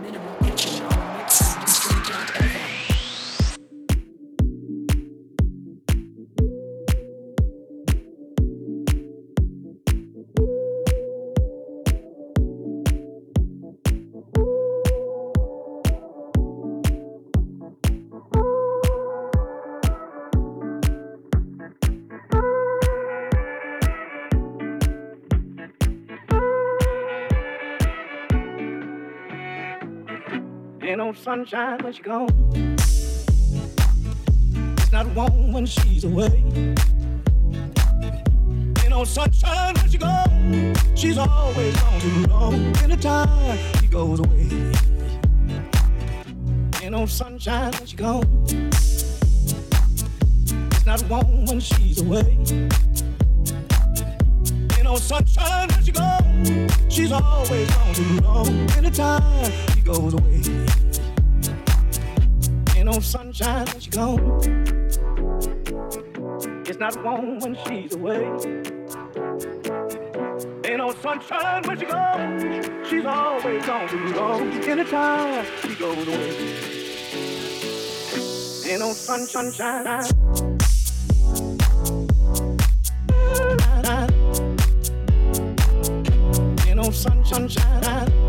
minimal kitchen on mix. Sunshine when she's gone. It's not warm when she's away. Ain't no sunshine when she's gone. She's always gone too long. Anytime she goes away. Ain't no sunshine when she's gone. It's not warm when she's away. Ain't no sunshine when she's gone. She's always gone too long. Anytime she goes away no sunshine when she's gone. It's not warm when she's away. Ain't no sunshine when she's gone. She's always gone too long. Anytime she goes away. Ain't no sun, sunshine. Ain't no sun, sunshine. sunshine,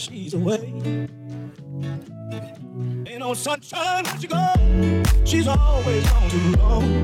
she's away. Ain't no sunshine when she gone. She's always gone too long.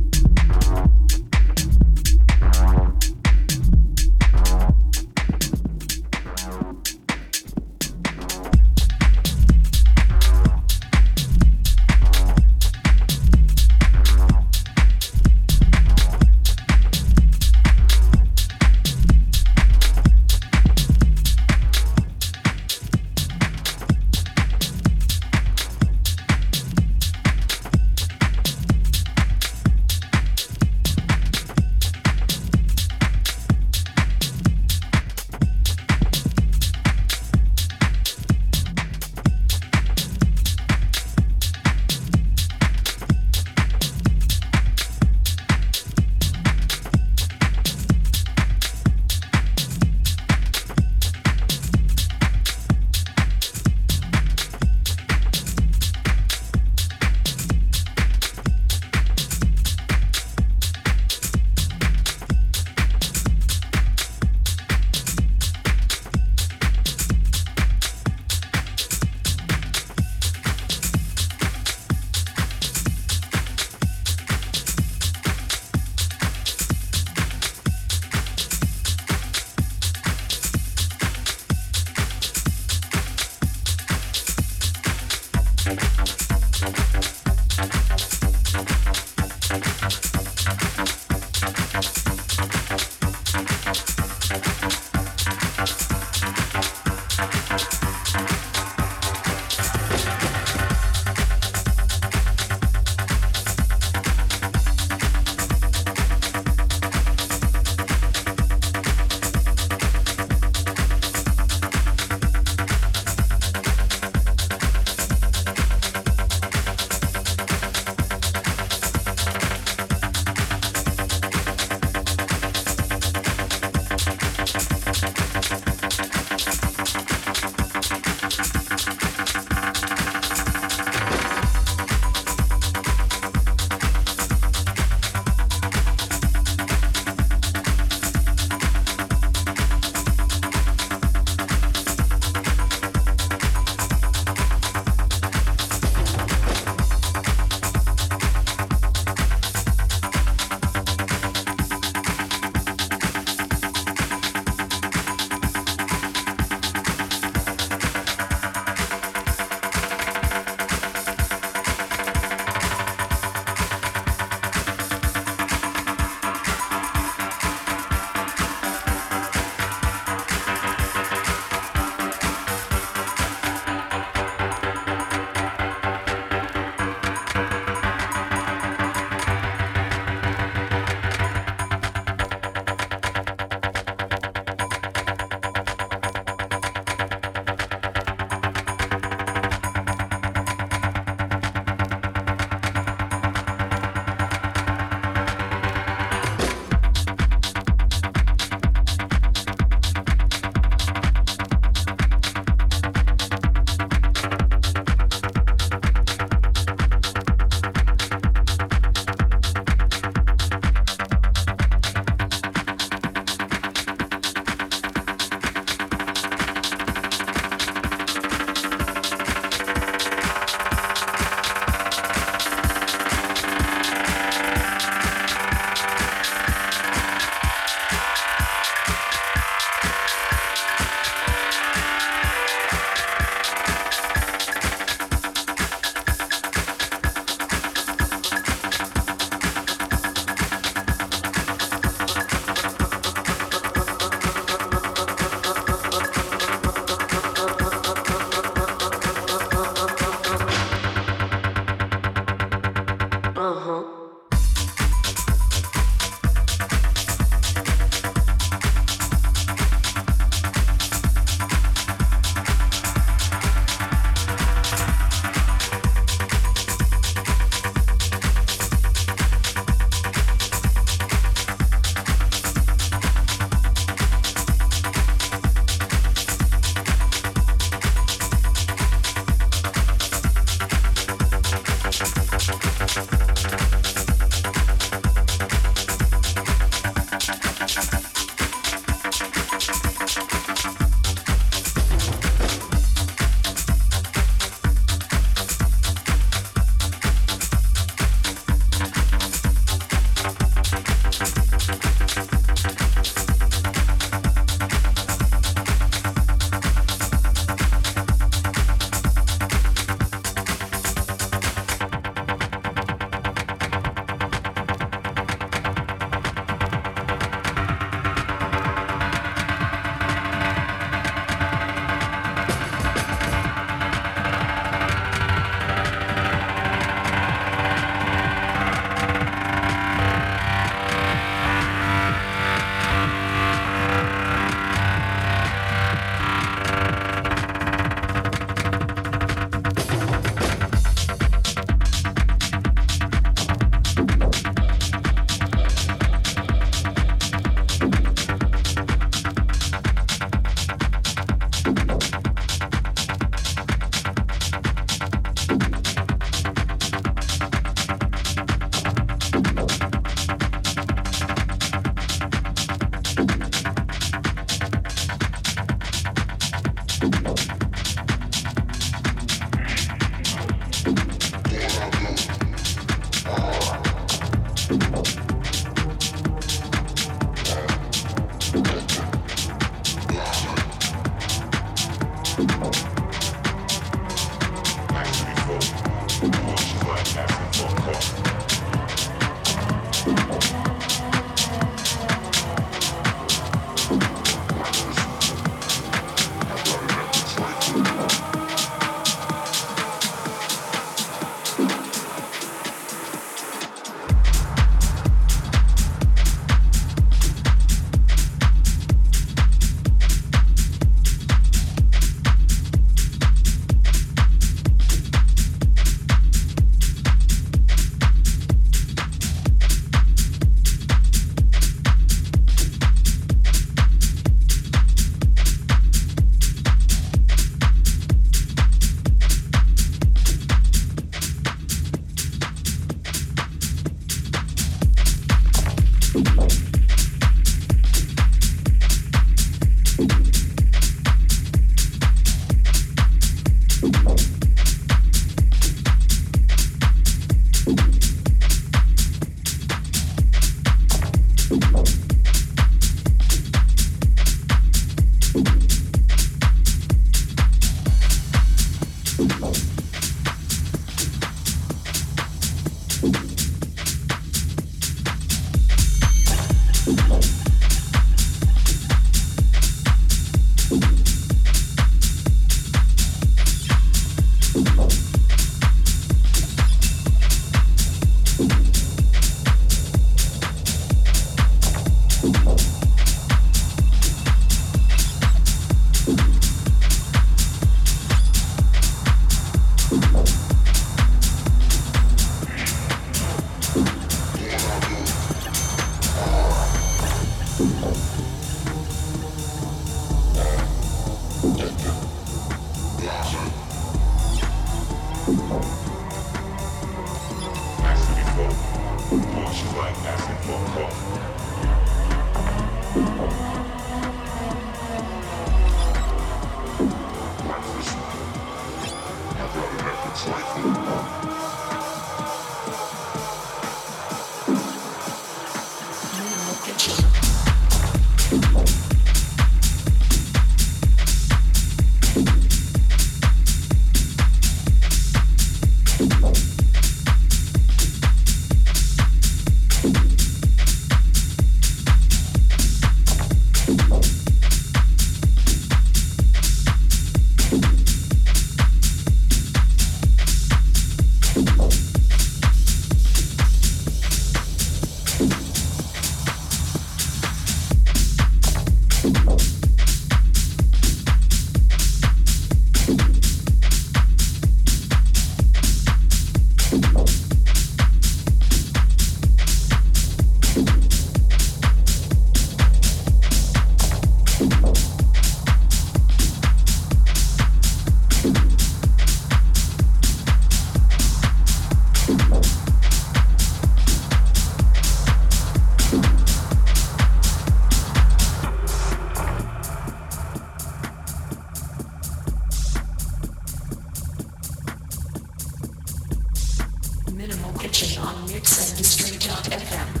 kitchen on Mix and Mystery.fm.